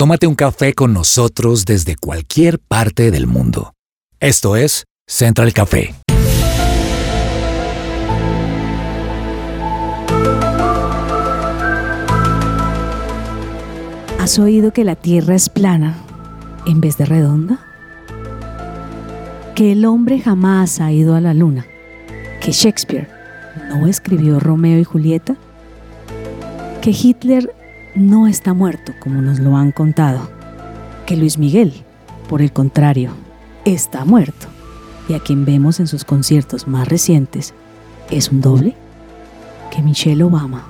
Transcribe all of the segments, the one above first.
Tómate un café con nosotros desde cualquier parte del mundo. Esto es Central Café. ¿Has oído que la Tierra es plana en vez de redonda? Que el hombre jamás ha ido a la luna. Que Shakespeare no escribió Romeo y Julieta. Que Hitler no está muerto como nos lo han contado. Que Luis Miguel, por el contrario, está muerto. Y a quien vemos en sus conciertos más recientes es un doble. Que Michelle Obama,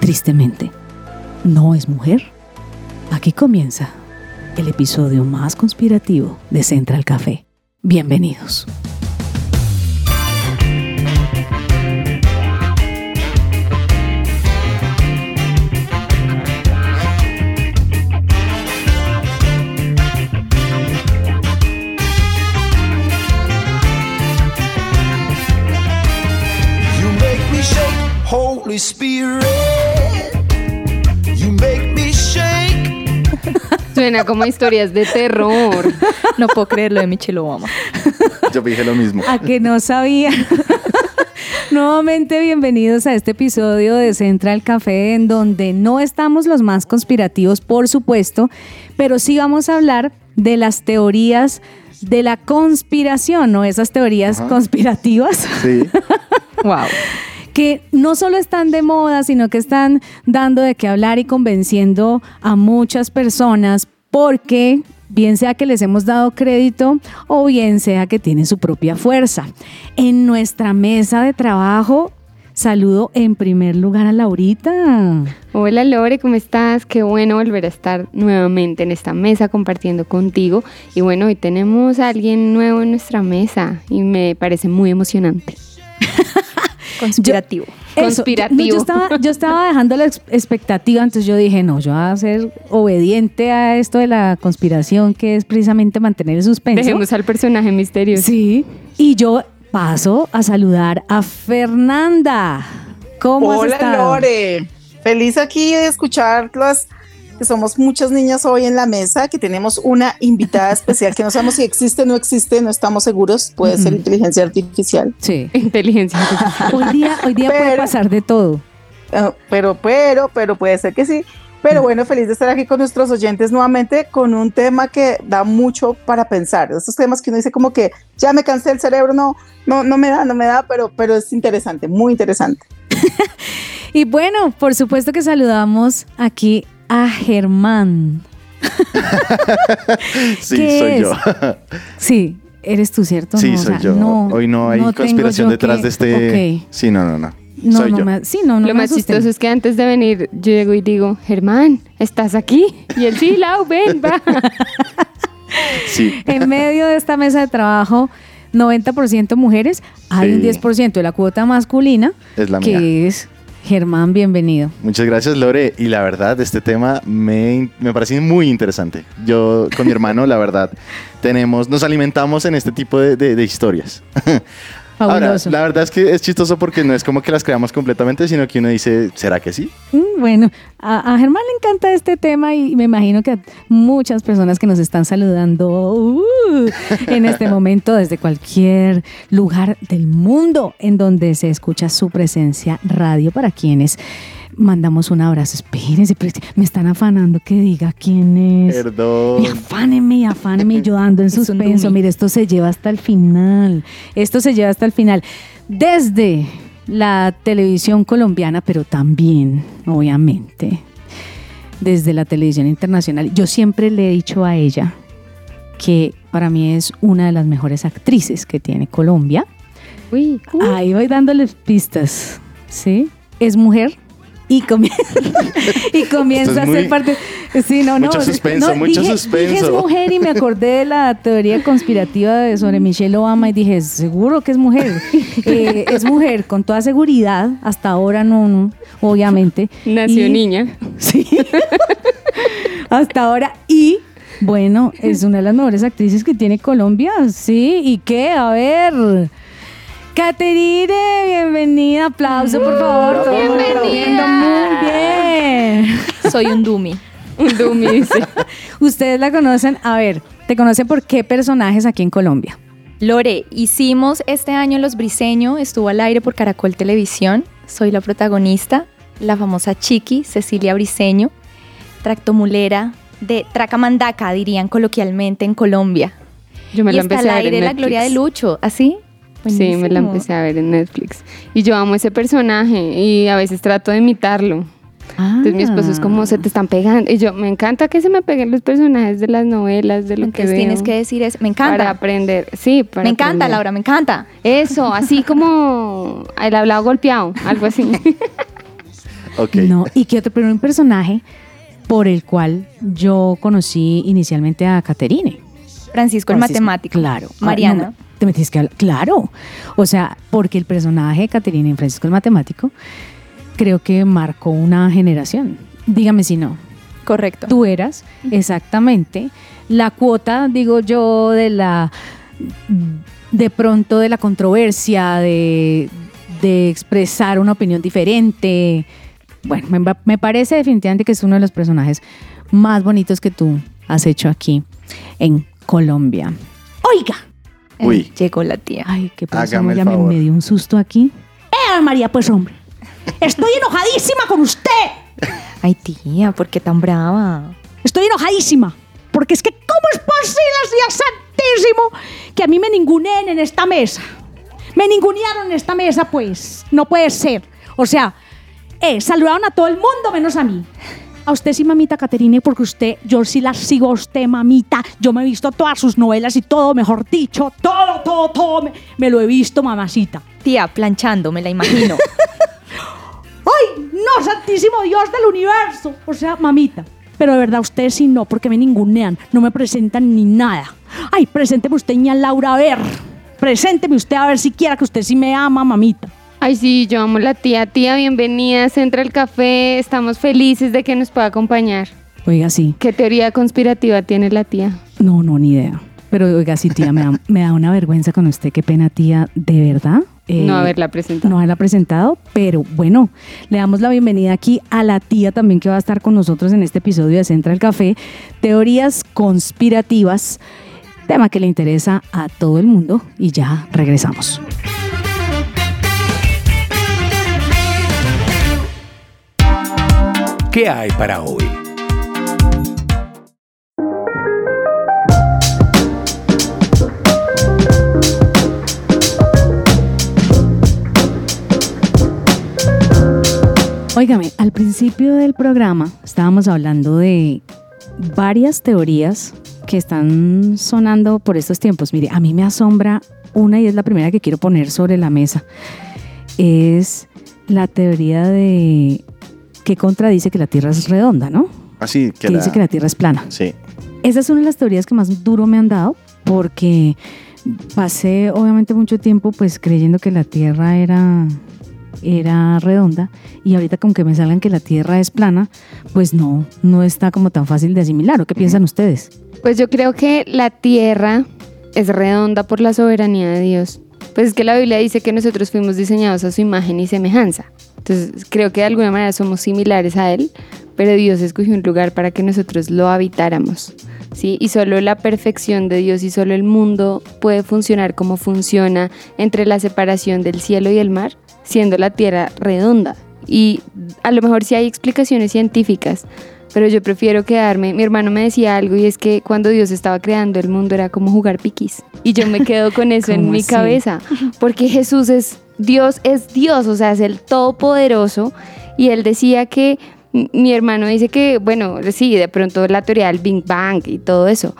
tristemente, no es mujer. Aquí comienza el episodio más conspirativo de Central Café. Bienvenidos. Holy Spirit. You make me shake. Suena como historias de terror. No puedo creer lo de Michelle Obama. Yo dije lo mismo. A que no sabía. Nuevamente bienvenidos a este episodio de Central Café en donde no estamos los más conspirativos, por supuesto, pero sí vamos a hablar de las teorías de la conspiración, ¿no? Esas teorías Ajá. conspirativas. Sí. Wow. Que no solo están de moda, sino que están dando de qué hablar y convenciendo a muchas personas porque bien sea que les hemos dado crédito o bien sea que tienen su propia fuerza. En nuestra mesa de trabajo, saludo en primer lugar a Laurita. Hola Lore, ¿cómo estás? Qué bueno volver a estar nuevamente en esta mesa compartiendo contigo. Y bueno, hoy tenemos a alguien nuevo en nuestra mesa y me parece muy emocionante. Conspirativo. Eso, Conspirativo. yo, yo estaba, yo estaba dejando la ex- expectativa, entonces yo dije, no, yo voy a ser obediente a esto de la conspiración, que es precisamente mantener el suspenso. Dejemos al personaje misterioso. Sí, y yo paso a saludar a Fernanda. ¿Cómo has Hola estado? Lore, feliz aquí de escucharlas, que somos muchas niñas hoy en la mesa, que tenemos una invitada especial que no sabemos si existe o no existe, no estamos seguros, puede ser inteligencia artificial, Sí. Inteligencia. artificial. Hoy día, hoy día puede pasar de todo. Ah, pero, pero, pero puede ser que sí. Pero bueno, feliz de estar aquí con nuestros oyentes nuevamente con un tema que da mucho para pensar. Esos temas que uno dice como que ya me cansé el cerebro, no, no, no me da, no me da, pero, pero es interesante, muy interesante. Y bueno, por supuesto que saludamos aquí a Germán. Sí, ¿Qué soy es? yo. Sí, eres tú, ¿cierto? Sí, No, o soy sea, yo. no- Hoy no hay no conspiración detrás que- de este. Sí, no, no, no. No, soy no, yo. me- sí, no, no Lo me más asusten. chistoso es que antes de venir yo llego y digo, Germán, ¿estás aquí? Y él, sí, Lau, ven, va. Sí. En medio de esta mesa de trabajo, 90% mujeres, hay un Sí. 10% de la cuota masculina, Es la que mía. es Germán, bienvenido. Muchas gracias, Lore. Y la verdad, este tema me, me parece muy interesante. Yo con mi hermano, la verdad, tenemos, nos alimentamos en este tipo de, de- de historias. Ahora, la verdad es que es chistoso porque no es como que las creamos completamente, sino que uno dice, ¿será que sí? Mm, Bueno, a, a Germán le encanta este tema y me imagino que a muchas personas que nos están saludando uh, en este momento desde cualquier lugar del mundo en donde se escucha su presencia radio para quienes mandamos un abrazo. Espérense, pero me están afanando que diga quién es. Perdón. Y afáneme, y yo ando en suspenso. Mire, esto se lleva hasta el final. Esto se lleva hasta el final. Desde la televisión colombiana, pero también, obviamente, desde la televisión internacional. Yo siempre le he dicho a ella que para mí es una de las mejores actrices que tiene Colombia. Uy, uy. Ahí voy dándoles pistas, ¿sí? Es mujer y, comie- y comienza es a ser muy- parte... Sí, no, mucho no, suspenso, no, mucho dije- suspenso. Dije es mujer y me acordé de la teoría conspirativa de- sobre Michelle Obama y dije, seguro que es mujer. Eh, es mujer, con toda seguridad. Hasta ahora no, no obviamente. nació Y- niña. Sí. Hasta ahora. Y bueno, es una de las mejores actrices que tiene Colombia. Sí. ¿Y qué? A ver. Caterine, bienvenida. Aplauso, por favor. Todo el mundo Bienvenida. aplaudiendo. Muy bien. Soy un dummy. Un dummy, dice. Ustedes la conocen, a ver, ¿te conocen por qué personajes aquí en Colombia? Lore, hicimos este año Los Briseño, estuvo al aire por Caracol Televisión. Soy la protagonista, la famosa Chiqui, Cecilia Briseño, tractomulera de Tracamandaca, dirían coloquialmente en Colombia. Yo me y la está empecé al a ver aire en la gloria de. Lucho, ¿así? Sí, me la empecé a ver en Netflix. Y yo amo ese personaje y a veces trato de imitarlo. Entonces mi esposo es como, se te están pegando. Y yo, me encanta que se me peguen los personajes de las novelas, de lo que Entonces veo. tienes que decir es, me Para encanta. aprender. Sí, para Me encanta, aprender. Laura, me encanta. Eso, así como el hablado golpeado, algo así. Ok. No, y que otro, pero un personaje por el cual yo conocí inicialmente a Caterine. Francisco el Francisco, matemático. Claro. Ah, Mariana. no, te metiste que hablar. Claro. O sea, porque el personaje de Caterina en Francisco el Matemático creo que marcó una generación. Dígame si no. Correcto. Tú eras exactamente la cuota, digo yo, de la de pronto de la controversia, de, de expresar una opinión diferente. Bueno, me, me parece definitivamente que es uno de los personajes más bonitos que tú has hecho aquí en Colombia. Oiga, Uy. Eh, Llegó la tía. ay, qué pasó, Hágame el ya me, favor. me dio un susto aquí. ¡Eh, María, pues hombre! Estoy enojadísima con usted. Ay, tía, ¿por qué tan brava? Estoy enojadísima. Porque es que, ¿cómo es posible, Dios Santísimo, que a mí me ninguneen en esta mesa? Me ningunearon en esta mesa, pues. No puede ser. O sea, eh, saludaron a todo el mundo menos a mí. A usted sí, mamita Caterine, porque usted, yo sí la sigo a usted, mamita. Yo me he visto todas sus novelas y todo, mejor dicho, todo, todo, todo, me, me lo he visto, mamacita. Tía, planchando, me la imagino. ¡Ay, no, santísimo Dios del universo! O sea, mamita. Pero de verdad, ustedes sí no, porque me ningunean, no me presentan ni nada. Ay, presénteme usted, ña Laura, a ver. Presénteme usted a ver si quiera que usted sí me ama, mamita. Ay, sí, yo amo la tía. Tía, bienvenida a Central Café. Estamos felices de que nos pueda acompañar. Oiga, sí. ¿Qué teoría conspirativa tiene la tía? No, no, ni idea. Pero oiga, sí, tía, me da, me da una vergüenza con usted. Qué pena, tía, de verdad. Eh, no haberla presentado. no haberla presentado, pero bueno, le damos la bienvenida aquí a la tía también que va a estar con nosotros en este episodio de Central Café, Teorías Conspirativas, tema que le interesa a todo el mundo y ya regresamos. ¿Qué hay para hoy? Óigame, al principio del programa estábamos hablando de varias teorías que están sonando por estos tiempos. Mire, a mí me asombra una y es la primera que quiero poner sobre la mesa. Es la teoría de que contradice que la Tierra es redonda, ¿no? Así que Que la- dice que la Tierra es plana. Sí. Esa es una de las teorías que más duro me han dado porque pasé obviamente mucho tiempo pues creyendo que la Tierra era era redonda y ahorita como que me salgan que la Tierra es plana, pues no, no está como tan fácil de asimilar. ¿O qué piensan ustedes? Pues yo creo que la tierra es redonda por la soberanía de Dios. Pues es que la Biblia dice que nosotros fuimos diseñados a su imagen y semejanza. Entonces creo que de alguna manera somos similares a Él, pero Dios escogió un lugar para que nosotros lo habitáramos. ¿sí? Y solo la perfección de Dios y solo el mundo puede funcionar como funciona entre la separación del cielo y el mar, siendo la tierra redonda. Y a lo mejor sí hay explicaciones científicas, pero yo prefiero quedarme. Mi hermano me decía algo y es que cuando Dios estaba creando el mundo era como jugar piquis. Y yo me quedo con eso en ¿Cómo mi así? cabeza, porque Jesús es Dios, es Dios, o sea, es el todopoderoso. Y él decía que, mi hermano dice que, bueno, sí, de pronto la teoría del Big Bang y todo eso.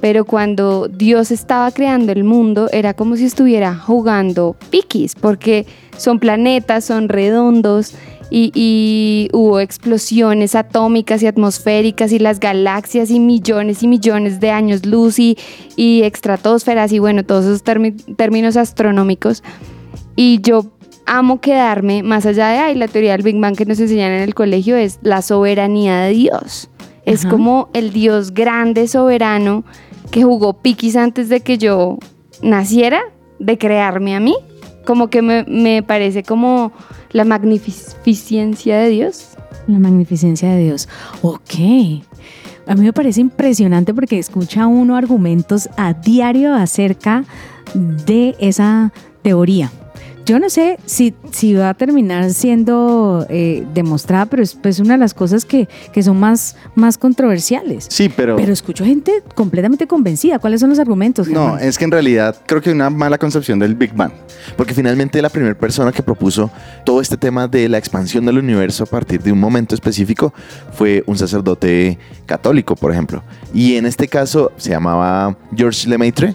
Pero cuando Dios estaba creando el mundo, era como si estuviera jugando piquis, porque son planetas, son redondos, y, y hubo explosiones atómicas y atmosféricas y las galaxias y millones y millones de años luz y, y estratosferas y bueno, todos esos términos astronómicos. Y yo amo quedarme más allá de ay, la teoría del Big Bang que nos enseñan en el colegio es la soberanía de Dios. Es Ajá. como el Dios grande, soberano, que jugó piquis antes de que yo naciera, de crearme a mí. Como que me, me parece como la magnificencia de Dios. La magnificencia de Dios. Ok. A mí me parece impresionante porque escucha uno argumentos a diario acerca de esa teoría. Yo no sé si, si va a terminar siendo eh, demostrada, pero es pues, una de las cosas que, que son más, más controversiales. Sí, pero... Pero escucho gente completamente convencida. ¿Cuáles son los argumentos? No, es que en realidad creo que hay una mala concepción del Big Bang. Porque finalmente la primera persona que propuso todo este tema de la expansión del universo a partir de un momento específico fue un sacerdote católico, por ejemplo. Y en este caso se llamaba Georges Lemaitre.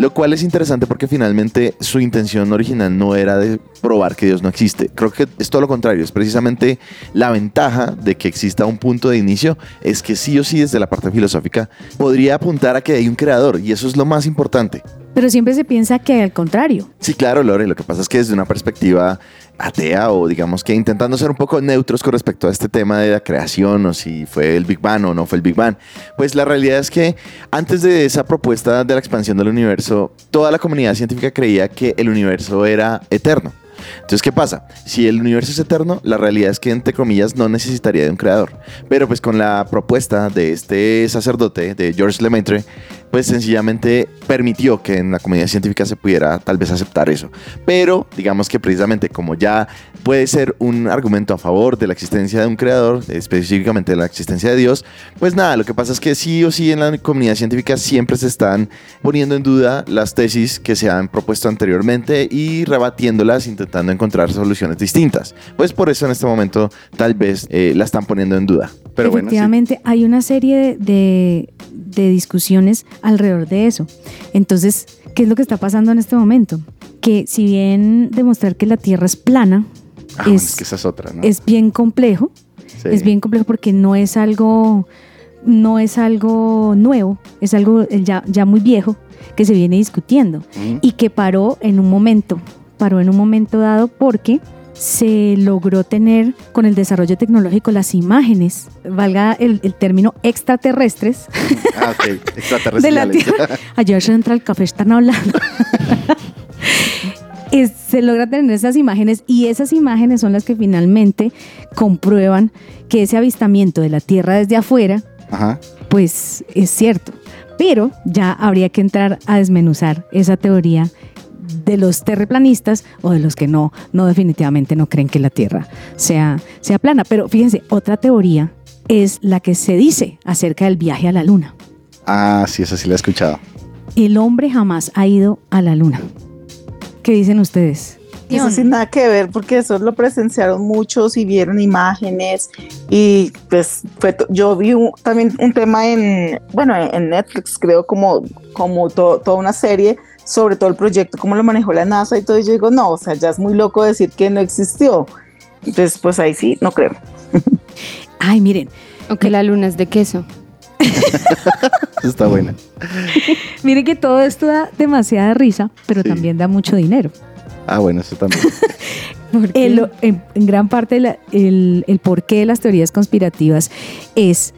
Lo cual es interesante porque finalmente su intención original no era de probar que Dios no existe. Creo que es todo lo contrario. Es precisamente la ventaja de que exista un punto de inicio. Es que sí o sí desde la parte filosófica podría apuntar a que hay un creador. Y eso es lo más importante. Pero siempre se piensa que al contrario. Sí, claro, Lore. Lo que pasa es que desde una perspectiva atea o digamos que intentando ser un poco neutros con respecto a este tema de la creación o si fue el Big Bang o no fue el Big Bang, pues la realidad es que antes de esa propuesta de la expansión del universo, toda la comunidad científica creía que el universo era eterno. Entonces, ¿qué pasa? Si el universo es eterno, la realidad es que, entre comillas, no necesitaría de un creador. Pero pues con la propuesta de este sacerdote, de George Lemaitre, pues sencillamente permitió que en la comunidad científica se pudiera tal vez aceptar eso. Pero digamos que precisamente como ya puede ser un argumento a favor de la existencia de un creador, específicamente de la existencia de Dios, pues nada, lo que pasa es que sí o sí en la comunidad científica siempre se están poniendo en duda las tesis que se han propuesto anteriormente y rebatiéndolas, intentando encontrar soluciones distintas. Pues por eso en este momento tal vez eh, la están poniendo en duda. Pero bueno, sí. Efectivamente, hay una serie de, de- de discusiones alrededor de eso. Entonces, ¿qué es lo que está pasando en este momento? Que si bien demostrar que la Tierra es plana Ah, es, es que esa es otra, ¿no? es bien complejo, Sí. es bien complejo porque no es algo, no es algo nuevo, es algo ya, ya muy viejo que se viene discutiendo Mm. y que paró en un momento, paró en un momento dado porque se logró tener con el desarrollo tecnológico las imágenes, valga el, el término extraterrestres, Ah, ok. de la. Tierra. Ayer se entra al café, están hablando. Es- se logra tener esas imágenes y esas imágenes son las que finalmente comprueban que ese avistamiento de la Tierra desde afuera, Ajá. pues es cierto. Pero ya habría que entrar a desmenuzar esa teoría de los terraplanistas o de los que no, no definitivamente no creen que la Tierra sea, sea plana. Pero fíjense, otra teoría es la que se dice acerca del viaje a la Luna. Ah, sí, esa sí la he escuchado. El hombre jamás ha ido a la luna. ¿Qué dicen ustedes? Eso sin nada que ver, porque eso lo presenciaron muchos y vieron imágenes. Y pues fue yo vi un- también un tema en, bueno, en Netflix, creo, como, como to- toda una serie sobre todo el proyecto, cómo lo manejó la NASA y todo. Y yo digo, no, o sea, ya es muy loco decir que no existió. Entonces, pues ahí sí, no creo. Ay, miren, Aunque la luna es de queso. Está buena. miren que todo esto da demasiada risa, pero Sí. también da mucho dinero. Ah, bueno, eso también. El- en, en gran parte la- el, el porqué de las teorías conspirativas es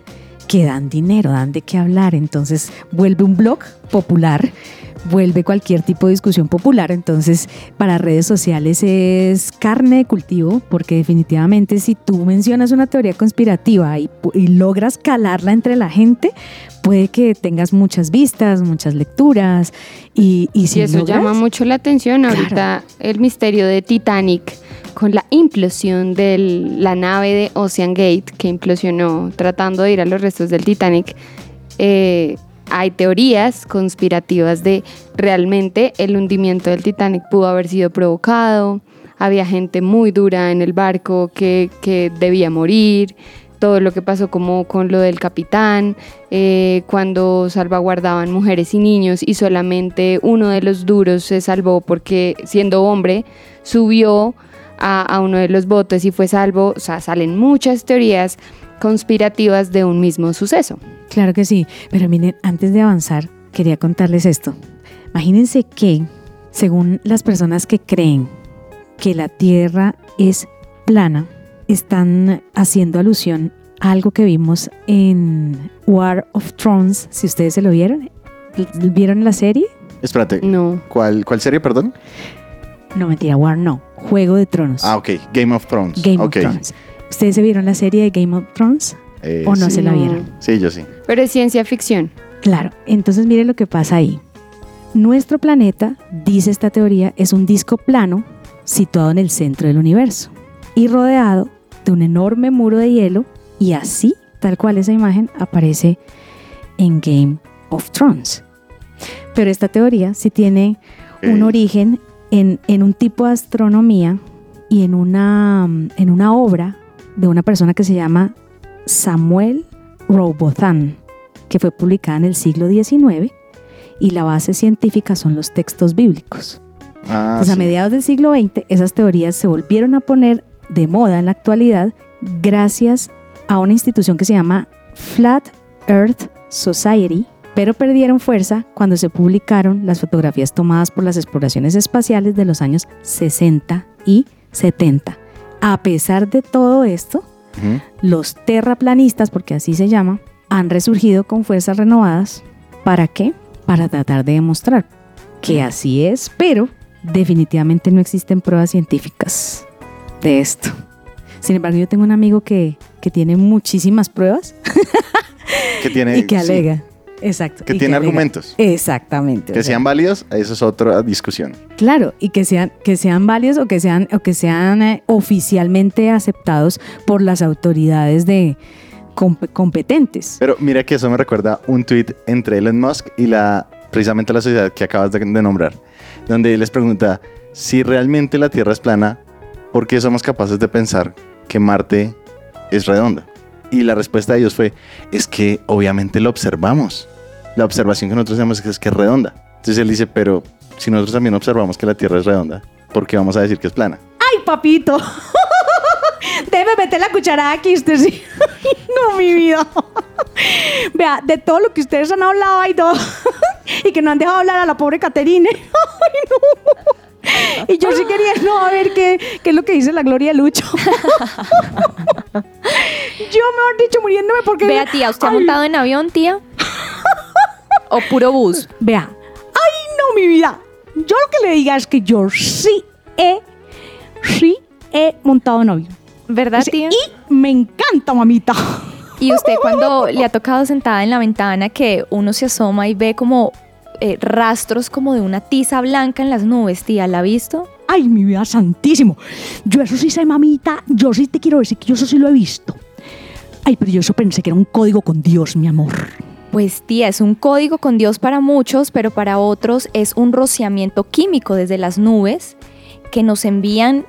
que dan dinero, dan de qué hablar. Entonces vuelve un blog popular, vuelve cualquier tipo de discusión popular. Entonces para redes sociales es carne de cultivo, porque definitivamente si tú mencionas una teoría conspirativa y, logras calarla entre la gente, puede que tengas muchas vistas, muchas lecturas. Y, y si y eso logras- llama mucho la atención. Claro. Ahorita el misterio de Titanic con la implosión de la nave de Ocean Gate que implosionó tratando de ir a los restos del Titanic. eh, hay teorías conspirativas de realmente el hundimiento del Titanic pudo haber sido provocado. Había gente muy dura en el barco que, que debía morir todo lo que pasó como con lo del capitán, eh, cuando salvaguardaban mujeres y niños y solamente uno de los duros se salvó porque siendo hombre subió a, a uno de los botes y fue salvo. O sea, salen muchas teorías conspirativas de un mismo suceso. Claro que sí, pero miren, antes de avanzar, quería contarles esto. Imagínense que, según las personas que creen que la Tierra es plana, están haciendo alusión a algo que vimos en War of Thrones, si ustedes se lo vieron. ¿Vieron la serie? Espérate, No. ¿cuál, ¿cuál serie, perdón? No, mentira, War no. Juego de Tronos. Ah, ok. Game of Thrones. Game of Thrones. ¿Ustedes se vieron la serie de Game of Thrones? Eh, ¿O no sí. se la vieron? Sí, yo sí. Pero es ciencia ficción. Claro, entonces mire lo que pasa ahí. Nuestro planeta, dice esta teoría, es un disco plano situado en el centro del universo y rodeado de un enorme muro de hielo y así, tal cual esa imagen, aparece en Game of Thrones. Pero esta teoría sí tiene un origen en, en un tipo de astronomía y en una, en una obra de una persona que se llama Samuel Robotham, que fue publicada en el siglo XIX y la base científica son los textos bíblicos. Ah, Pues a mediados del siglo XX esas teorías se volvieron a poner de moda en la actualidad gracias a una institución que se llama Flat Earth Society, pero perdieron fuerza cuando se publicaron las fotografías tomadas por las exploraciones espaciales de los años 60 y 70. A pesar de todo esto, los terraplanistas, porque así se llama, han resurgido con fuerzas renovadas. ¿Para qué? Para tratar de demostrar que así es, pero definitivamente no existen pruebas científicas de esto. Sin embargo, yo tengo un amigo que, que tiene muchísimas pruebas Que tiene, y que alega. Exacto. que tiene argumentos. Exactamente. o Que sea, sean válidos, eso es otra discusión. Claro, y que sean, que sean válidos o que sean, o que sean eh, oficialmente aceptados por las autoridades de comp- competentes. Pero mira que eso me recuerda un tweet entre Elon Musk y la precisamente la sociedad que acabas de, de nombrar, donde les pregunta si realmente la Tierra es plana, ¿por qué somos capaces de pensar que Marte es redonda? Y la respuesta de ellos fue, es que obviamente lo observamos. La observación que nosotros hacemos es que es redonda. Entonces él dice, pero si nosotros también observamos que la Tierra es redonda, ¿por qué vamos a decir que es plana? ¡Ay, papito! Debe meter la cucharada aquí, usted sí. no, mi vida. Vea, de todo lo que ustedes han hablado y todo, y que no han dejado hablar a la pobre Caterine. ¡Ay, no! Y yo sí quería, no, a ver qué, qué es lo que dice la Gloria Lucho. yo, mejor dicho, muriéndome porque... Vea, tía, ¿usted ha montado en avión, tía? ¿O puro bus? Vea, ay no, mi vida. Yo lo que le diga es que yo sí he, sí he montado avión. ¿Verdad, tía? Y me encanta, mamita. Y usted cuando le ha tocado sentada en la ventana que uno se asoma y ve como eh, rastros como de una tiza blanca en las nubes, tía, ¿la ha visto? Ay, mi vida santísimo. Yo eso sí sé, mamita. Yo sí te quiero decir que yo eso sí lo he visto. Ay, pero yo eso pensé que era un código con Dios, mi amor. Pues tía, es un código con Dios para muchos, pero para otros es un rociamiento químico desde las nubes que nos envían,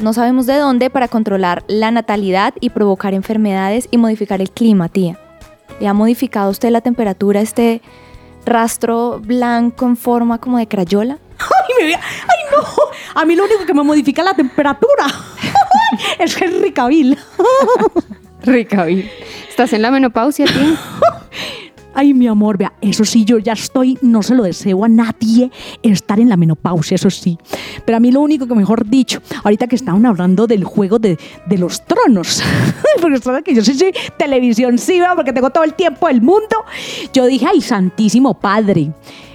no sabemos de dónde, para controlar la natalidad y provocar enfermedades y modificar el clima, tía. ¿Le ha modificado usted la temperatura este rastro blanco en forma como de crayola? Ay. Ay, no. A mí lo único que me modifica la temperatura es Henry Cavill. Rica, vi. ¿Estás en la menopausia, tía? Ay, mi amor, vea, eso sí, yo ya estoy, no se lo deseo a nadie estar en la menopausia, eso sí. Pero a mí lo único que, mejor dicho, ahorita que estaban hablando del juego de, de los tronos, porque saben que yo sí soy televisión, sí, vea, porque tengo todo el tiempo del mundo, yo dije, ay, santísimo padre.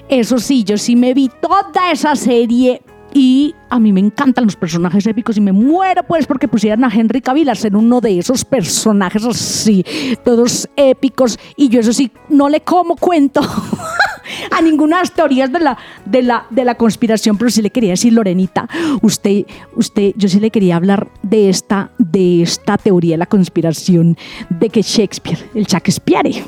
Eso sí, yo sí me vi toda esa serie y a mí me encantan los personajes épicos y me muero pues porque pusieran a Henry Cavill a ser uno de esos personajes así, todos épicos y yo eso sí, no le como cuento a ninguna de las teorías de la, de, la, de la conspiración, pero sí le quería decir, Lorenita, usted, usted, yo sí le quería hablar de esta, de esta teoría de la conspiración de que Shakespeare, el Shakespeare,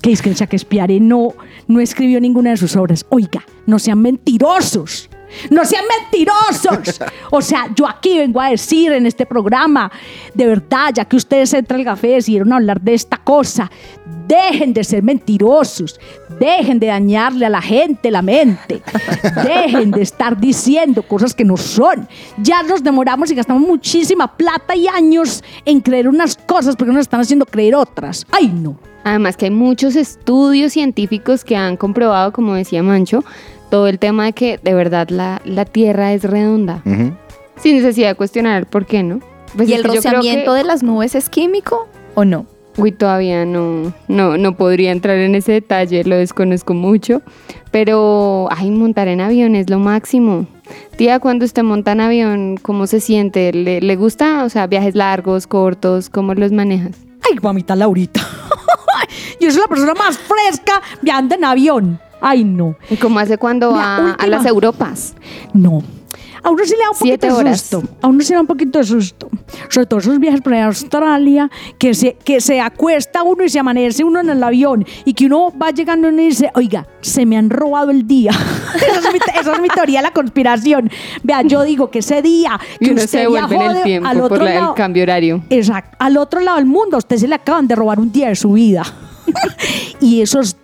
que es que el Shakespeare no, no escribió ninguna de sus obras. Oiga, no sean mentirosos. No sean mentirosos. O sea, yo aquí vengo a decir en este programa, de verdad, ya que ustedes entran al café decidieron hablar de esta cosa, dejen de ser mentirosos, dejen de dañarle a la gente la mente, dejen de estar diciendo cosas que no son. Ya nos demoramos y gastamos muchísima plata y años en creer unas cosas porque nos están haciendo creer otras. Ay, no. Además que hay muchos estudios científicos que han comprobado, como decía Mancho, todo el tema de que de verdad la, la Tierra es redonda. Ujú. Sin necesidad de cuestionar el por qué, ¿no? Pues ¿Y el rociamiento que- de las nubes es químico o no? Uy, todavía no, no, no podría entrar en ese detalle, lo desconozco mucho. Pero, ay, montar en avión es lo máximo. Tía, cuando usted monta en avión, ¿cómo se siente? ¿Le, le gusta? O sea, viajes largos, cortos, ¿cómo los manejas? Ay, mamita Laurita. Yo soy la persona más fresca viajando en avión. Ay, no. ¿Y cómo hace cuando La va a las Europas? No. A uno sí le da un Siete poquito de horas. susto. A uno sí le da un poquito de susto. Sobre todo esos viajes para Australia, que se, que se acuesta uno y se amanece uno en el avión y que uno va llegando y uno dice, oiga, se me han robado el día. esa, es mi, esa es mi teoría de la conspiración. Vea, yo digo que ese día que Y uno usted se devuelve en viajó el tiempo al por otro la- lado, el cambio horario. Exacto. Al otro lado del mundo, a usted se le acaban de robar un día de su vida. y esos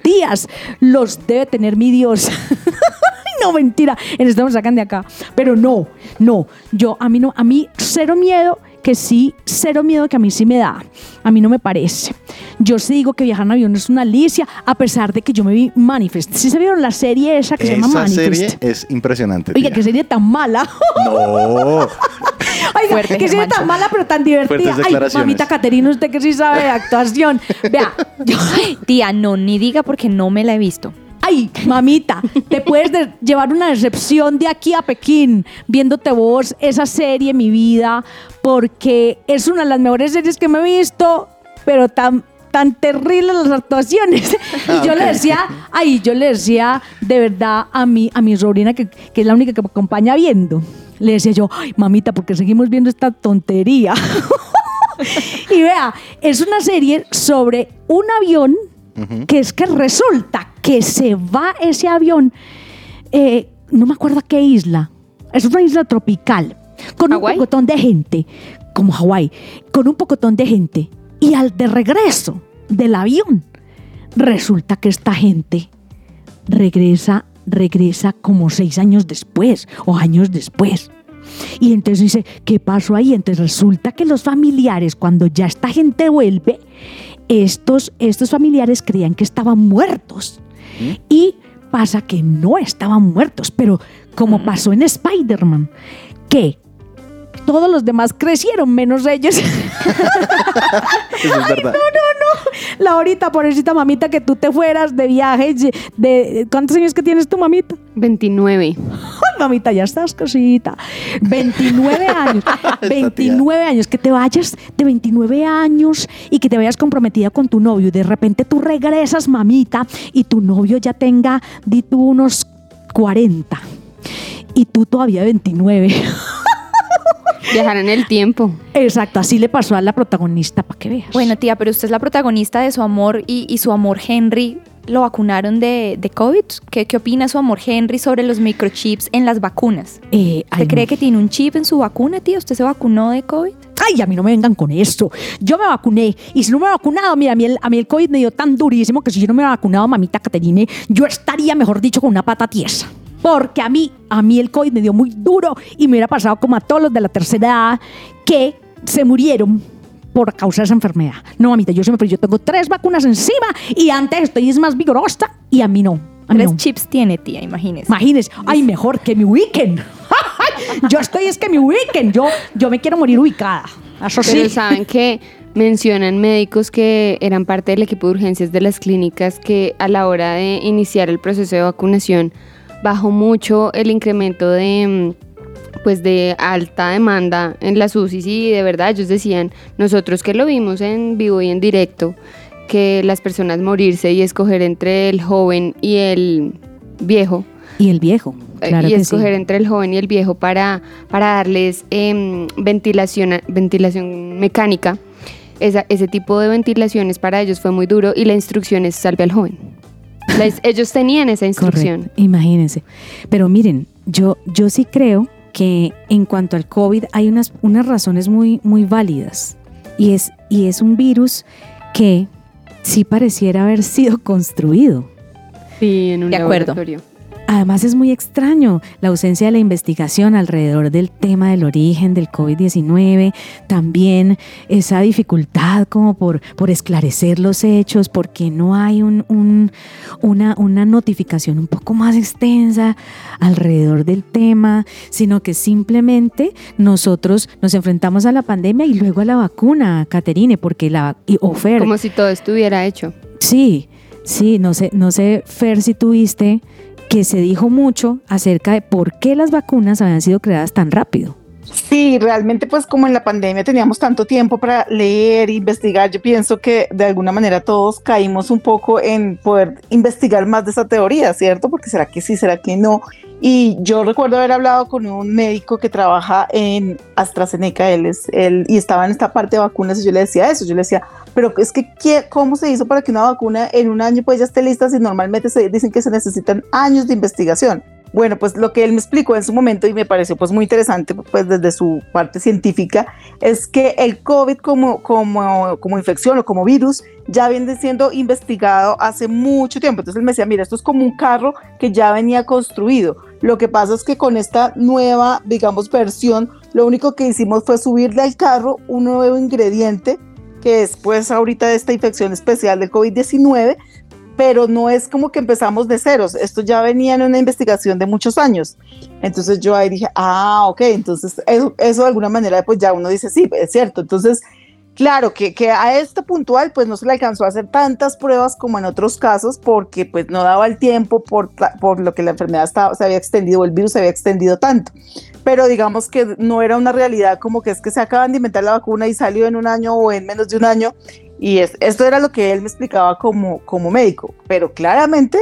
los debe tener mi Dios. no, mentira. Me sacan de acá. Pero no, no. Yo, a mí no, a mí cero miedo, que sí, cero miedo que a mí sí me da. A mí no me parece. Yo sí digo que viajar en avión es una alicia, a pesar de que yo me vi Manifest. ¿Sí se vieron la serie esa que se llama Esa Manifest? serie es impresionante. Oiga, tía. qué serie tan mala. No. Oiga, Fuerte, que serie Germancho. tan mala, pero tan divertida. Ay, mamita Caterina, usted que sí sabe de actuación. Vea, yo- Tía, no, ni diga porque no me la he visto. Ay, mamita, te puedes de- llevar una decepción de aquí a Pekín viéndote vos esa serie, mi vida, porque es una de las mejores series que me he visto, pero tan tan terribles las actuaciones. Y yo le decía, ay, yo le decía de verdad a mi, a mi sobrina, que, que es la única que me acompaña viendo, le decía yo, ay, mamita, porque seguimos viendo esta tontería. y vea, es una serie sobre un avión que es que resulta que se va ese avión, eh, no me acuerdo a qué isla, es una isla tropical, con un pocotón de gente, como Hawái, con un pocotón de gente. Y al de regreso del avión, resulta que esta gente regresa, regresa como seis años después o años después. Y entonces dice, ¿qué pasó ahí? Entonces resulta que los familiares, cuando ya esta gente vuelve, estos, estos familiares creían que estaban muertos. Y pasa que no estaban muertos, pero como pasó en Spider-Man, que todos los demás crecieron menos ellos. Eso es verdad. Laurita, pobrecita mamita, que tú te fueras de viaje. De, ¿Cuántos años que tienes tu mamita? 29. Ay, mamita, ya estás cosita. 29 años. 29 años. Que te vayas de 29 años y que te vayas comprometida con tu novio. Y de repente tú regresas, mamita, y tu novio ya tenga, di tú, unos 40. Y tú todavía 29. Viajar en el tiempo. Exacto, así le pasó a la protagonista, para que veas. Bueno, tía, pero usted es la protagonista de su amor y, y su amor Henry lo vacunaron de, de COVID. ¿Qué, ¿Qué opina su amor Henry sobre los microchips en las vacunas? Eh, ¿Usted ay, cree no. que tiene un chip en su vacuna, tía? ¿Usted se vacunó de COVID? Ay, a mí no me vengan con esto. Yo me vacuné. Y si no me he vacunado, mira, a mí el, a mí el COVID me dio tan durísimo que si yo no me hubiera vacunado, mamita Caterine, yo estaría, mejor dicho, con una pata tiesa. Porque a mí, a mí el COVID me dio muy duro y me hubiera pasado como a todos los de la tercera edad que se murieron por causa de esa enfermedad. No, mamita, yo siempre, yo tengo tres vacunas encima y antes estoy es más vigorosa y a mí no. A mí Tres no. chips tiene, tía, imagínese. Imagínese, ay, mejor que mi weekend. yo estoy es que mi weekend, yo, yo me quiero morir ubicada. Eso sí. Pero saben que mencionan médicos que eran parte del equipo de urgencias de las clínicas que a la hora de iniciar el proceso de vacunación bajó mucho el incremento de mm, pues de alta demanda en las UCIs y de verdad ellos decían, nosotros que lo vimos en vivo y en directo, que las personas morirse y escoger entre el joven y el viejo, Y el viejo, eh, claro y escoger sí. entre el joven y el viejo para, para darles em, ventilación, ventilación mecánica. Esa- ese tipo de ventilaciones para ellos fue muy duro y la instrucción es salve al joven. Ellos tenían esa instrucción. Correcto, imagínense. Pero miren, yo, yo sí creo que en cuanto al COVID hay unas, unas razones muy, muy válidas. Y es, y es un virus que sí pareciera haber sido construido. Sí, en un De acuerdo. laboratorio. Además es muy extraño la ausencia de la investigación alrededor del tema del origen del COVID-19, también esa dificultad como por, por esclarecer los hechos, porque no hay un- un- una, una notificación un poco más extensa alrededor del tema, sino que simplemente nosotros nos enfrentamos a la pandemia y luego a la vacuna, Caterine, porque la... Y, o Fer, Como si todo estuviera hecho. Sí, sí, no sé, no sé, Fer, si tuviste que se dijo mucho acerca de por qué las vacunas habían sido creadas tan rápido. Sí, realmente pues como en la pandemia teníamos tanto tiempo para leer, investigar, yo pienso que de alguna manera todos caímos un poco en poder investigar más de esa teoría, ¿cierto? Porque será que sí, será que no. Y yo recuerdo haber hablado con un médico que trabaja en AstraZeneca, él es, él, y estaba en esta parte de vacunas y yo le decía eso, yo le decía, pero es que ¿qué- ¿cómo se hizo para que una vacuna en un año pues ya esté lista si normalmente se dicen que se necesitan años de investigación? Bueno, pues lo que él me explicó en su momento y me pareció pues muy interesante pues desde su parte científica es que el COVID como, como, como infección o como virus ya viene siendo investigado hace mucho tiempo. Entonces él me decía, mira, esto es como un carro que ya venía construido. Lo que pasa es que con esta nueva, digamos, versión, lo único que hicimos fue subirle al carro un nuevo ingrediente que es pues ahorita de esta infección especial del COVID-19, pero no es como que empezamos de ceros, esto ya venía en una investigación de muchos años. Entonces yo ahí dije, ah, ok, entonces eso, eso de alguna manera pues ya uno dice, sí, es cierto. Entonces, claro, que, que a este puntual pues no se le alcanzó a hacer tantas pruebas como en otros casos porque pues no daba el tiempo por, por lo que la enfermedad estaba, se había extendido, el virus se había extendido tanto. Pero digamos que no era una realidad como que es que se acaban de inventar la vacuna y salió en un año o en menos de un año. Y es, esto era lo que él me explicaba como, como médico. Pero claramente,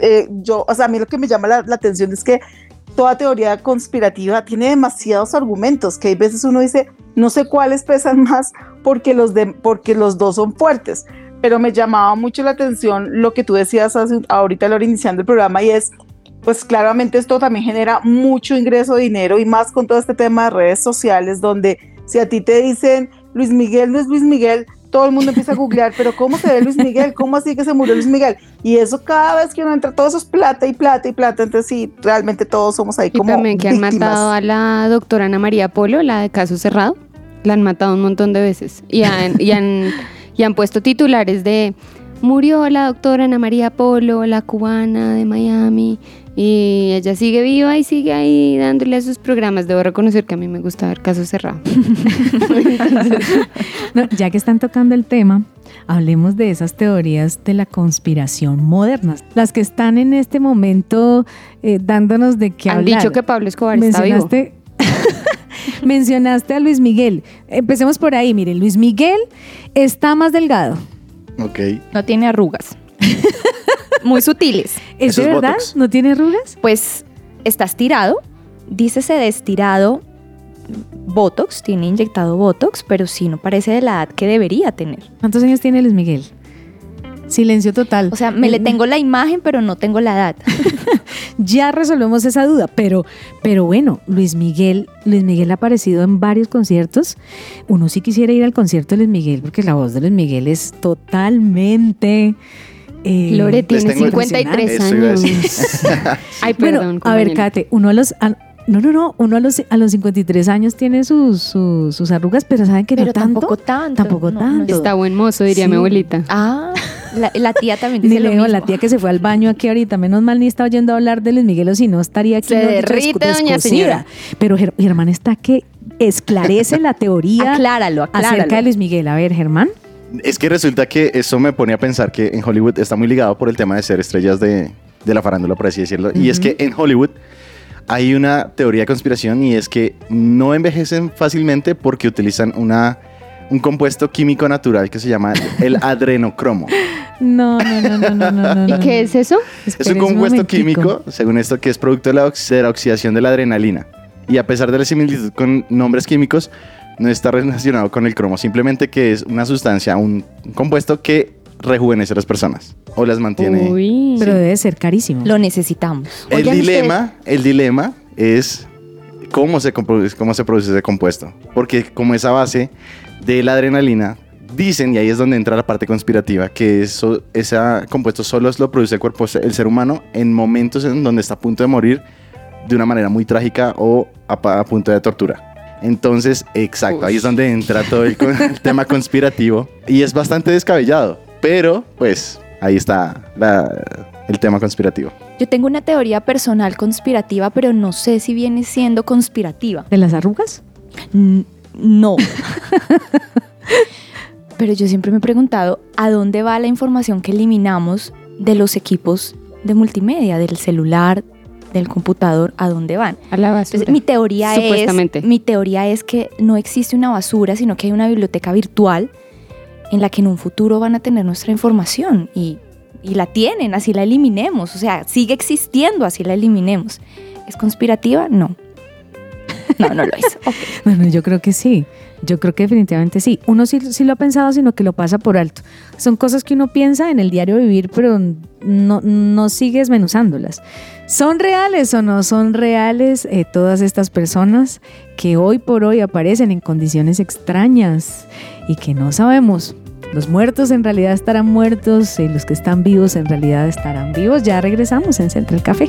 eh, yo, o sea, a mí lo que me llama la, la atención es que toda teoría conspirativa tiene demasiados argumentos, que hay veces uno dice, no sé cuáles pesan más porque los, de, porque los dos son fuertes. Pero me llamaba mucho la atención lo que tú decías hace, ahorita, Lore, iniciando el programa, y es, pues claramente esto también genera mucho ingreso de dinero y más con todo este tema de redes sociales, donde si a ti te dicen Luis Miguel no es Luis Miguel, todo el mundo empieza a googlear, pero ¿cómo se ve Luis Miguel? ¿Cómo así que se murió Luis Miguel? Y eso cada vez que uno entra, todo eso es plata y plata y plata, entonces sí, realmente todos somos ahí Y como también que han víctimas. matado a la doctora Ana María Polo, la de caso cerrado. La han matado un montón de veces. Y han, y han, y han puesto titulares de murió la doctora Ana María Polo, la cubana de Miami. Y ella sigue viva y sigue ahí dándole a sus programas. Debo reconocer que a mí me gusta ver caso cerrado. No, ya que están tocando el tema, hablemos de esas teorías de la conspiración modernas, las que están en este momento eh, dándonos de qué Han hablar. dicho que Pablo Escobar está vivo. mencionaste, a Luis Miguel. Empecemos por ahí, miren, Luis Miguel está más delgado. Ok. No tiene arrugas. Muy sutiles. ¿Es Eso de es verdad? Botox. ¿No tiene arrugas? Pues está estirado. Dícese de estirado Botox, tiene inyectado Botox, pero sí no parece de la edad que debería tener. ¿Cuántos años tiene Luis Miguel? Silencio total. O sea, me le Eh, tengo la imagen, pero no tengo la edad. ya resolvemos esa duda, pero, pero bueno, Luis Miguel, Luis Miguel ha aparecido en varios conciertos. Uno sí quisiera ir al concierto de Luis Miguel, porque la voz de Luis Miguel es totalmente. eh, Lore tiene tengo- 53 Eso iba a años. Ay, bueno, perdón. a ver. Kate, uno a los. a- no, no, no, uno a los, a los 53 años tiene sus, sus, sus arrugas, pero ¿saben que Pero no tanto? tampoco tanto. Tampoco no, tanto. es- Está buen mozo, diría Sí. mi abuelita. Ah, la, la tía también Ni dice lo leo, mismo. la tía que se fue al baño aquí ahorita, menos mal ni está oyendo hablar de Luis Miguel o si no estaría aquí. Se derrite, doña señora. Pero Ger- Germán está que esclarece la teoría Acláralo, acláralo. acerca de Luis Miguel. A ver, Germán. Es que resulta que eso me pone a pensar que en Hollywood está muy ligado por el tema de ser estrellas de, de la farándula, por así decirlo. Y es que en Hollywood hay una teoría de conspiración y es que no envejecen fácilmente porque utilizan una, un compuesto químico natural que se llama el adrenocromo. No, no, no, no, no, no. no, ¿Y qué es eso? Es un compuesto químico, según esto, que es producto de la, ox- de la oxidación de la adrenalina. Y a pesar de la similitud con nombres químicos, no está relacionado con el cromo, simplemente que es una sustancia, un compuesto que rejuvenece a las personas o las mantiene. Uy. Pero debe ser carísimo. Lo necesitamos. el Oigan, dilema, el dilema es cómo se, cómo se produce ese compuesto. Porque como esa base de la adrenalina Dicen, y ahí es donde entra la parte conspirativa, que eso, ese compuesto solo lo produce el cuerpo, el ser humano, en momentos en donde está a punto de morir de una manera muy trágica o a, a punto de tortura. Entonces, exacto, ahí es donde entra todo el, tema conspirativo y es bastante descabellado, pero pues ahí está la- el tema conspirativo. Yo tengo una teoría personal conspirativa, pero no sé si viene siendo conspirativa. ¿De las arrugas? No. pero yo siempre me he preguntado, ¿a dónde va la información que eliminamos de los equipos de multimedia, del celular, del computador? ¿A dónde van? A la basura. Entonces, mi teoría Supuestamente. es mi teoría es que no existe una basura, sino que hay una biblioteca virtual en la que en un futuro van a tener nuestra información y, y la tienen, así la eliminemos, o sea, sigue existiendo, así la eliminemos. ¿Es conspirativa? No. No, no lo es. Ok. Bueno, yo creo que sí. Yo creo que definitivamente sí. Uno sí, sí lo ha pensado, sino que lo pasa por alto. Son cosas que uno piensa en el diario vivir, pero no, no sigue desmenuzándolas. ¿Son reales o no son reales eh, todas estas personas que hoy por hoy aparecen en condiciones extrañas y que no sabemos? Los muertos en realidad estarán muertos y los que están vivos en realidad estarán vivos. Ya regresamos en Central Café.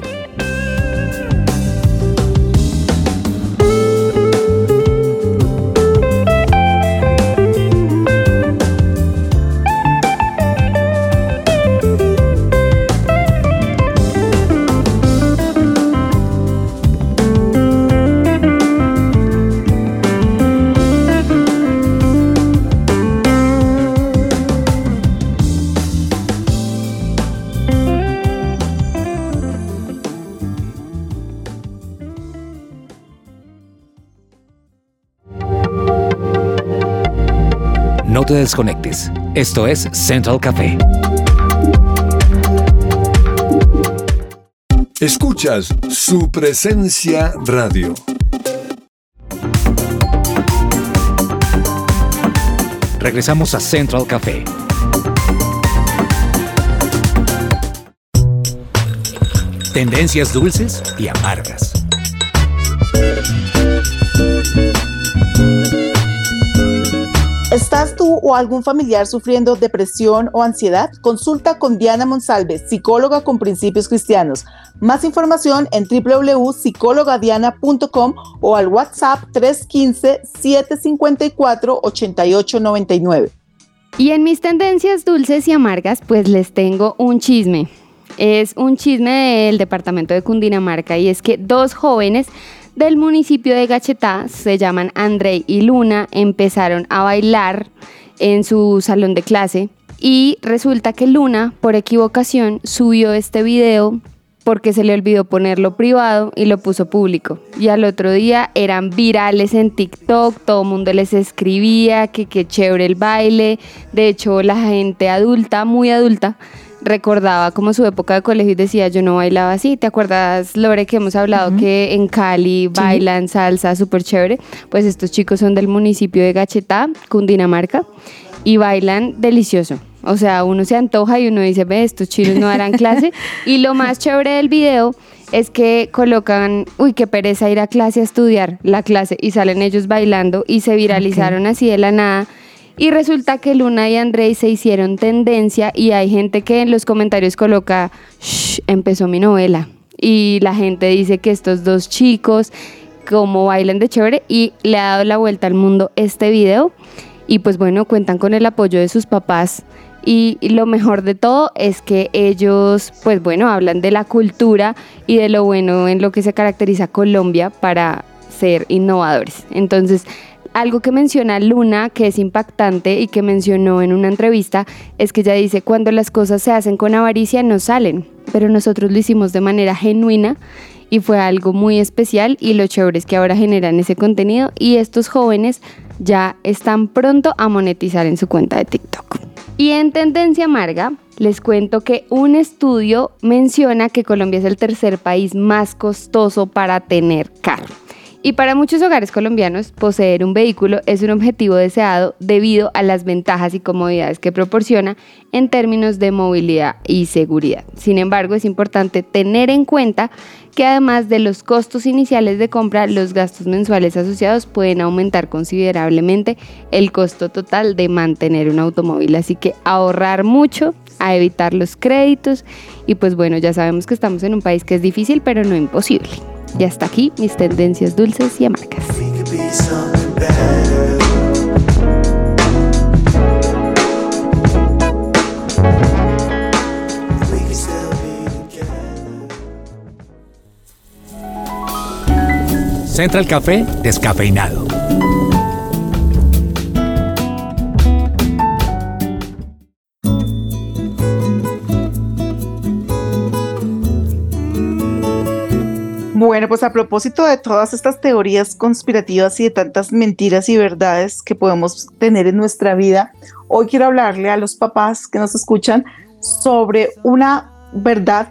Te desconectes. Esto es Central Café. Escuchas su presencia radio. Regresamos a Central Café. Tendencias dulces y amargas. ¿Estás tú o algún familiar sufriendo depresión o ansiedad? Consulta con Diana Monsalve, psicóloga con principios cristianos. Más información en www.psicologadiana.com o al WhatsApp 315-754-8899. Y en mis tendencias dulces y amargas, pues les tengo un chisme. Es un chisme del departamento de Cundinamarca y es que dos jóvenes del municipio de Gachetá, se llaman Andrei y Luna, empezaron a bailar en su salón de clase y resulta que Luna, por equivocación, subió este video porque se le olvidó ponerlo privado y lo puso público. Y al otro día eran virales en TikTok, todo el mundo les escribía que qué chévere el baile. De hecho, la gente adulta, muy adulta, recordaba como su época de colegio y decía, yo no bailaba así. ¿Te acuerdas, Lore, que hemos hablado que en Cali bailan salsa súper chévere? Pues estos chicos son del municipio de Gachetá, Cundinamarca, y bailan delicioso. O sea, uno se antoja y uno dice, ve, estos chinos no darán clase. y lo más chévere del video es que colocan, uy, qué pereza ir a clase a estudiar la clase y salen ellos bailando y se viralizaron así de la nada. Y resulta que Luna y Andrei se hicieron tendencia y hay gente que en los comentarios coloca, "Shh, empezó mi novela. Y la gente dice que estos dos chicos, como bailan de chévere, y le ha dado la vuelta al mundo este video. Y pues bueno, cuentan con el apoyo de sus papás. Y, y lo mejor de todo es que ellos, pues bueno, hablan de la cultura y de lo bueno en lo que se caracteriza Colombia para ser innovadores. Entonces, algo que menciona Luna, que es impactante y que mencionó en una entrevista, es que ella dice, cuando las cosas se hacen con avaricia no salen, pero nosotros lo hicimos de manera genuina y fue algo muy especial y lo chévere es que ahora generan ese contenido y estos jóvenes ya están pronto a monetizar en su cuenta de TikTok. Y en Tendencia Amarga, les cuento que un estudio menciona que Colombia es el tercer país más costoso para tener carro. Y para muchos hogares colombianos, poseer un vehículo es un objetivo deseado debido a las ventajas y comodidades que proporciona en términos de movilidad y seguridad. Sin embargo, es importante tener en cuenta que además de los costos iniciales de compra, los gastos mensuales asociados pueden aumentar considerablemente el costo total de mantener un automóvil. Así que ahorrar mucho, a evitar los créditos y pues bueno, ya sabemos que estamos en un país que es difícil, pero no imposible. Y hasta aquí mis tendencias dulces y amargas. Central Café descafeinado. Bueno, pues a propósito de todas estas teorías conspirativas y de tantas mentiras y verdades que podemos tener en nuestra vida, hoy quiero hablarle a los papás que nos escuchan sobre una verdad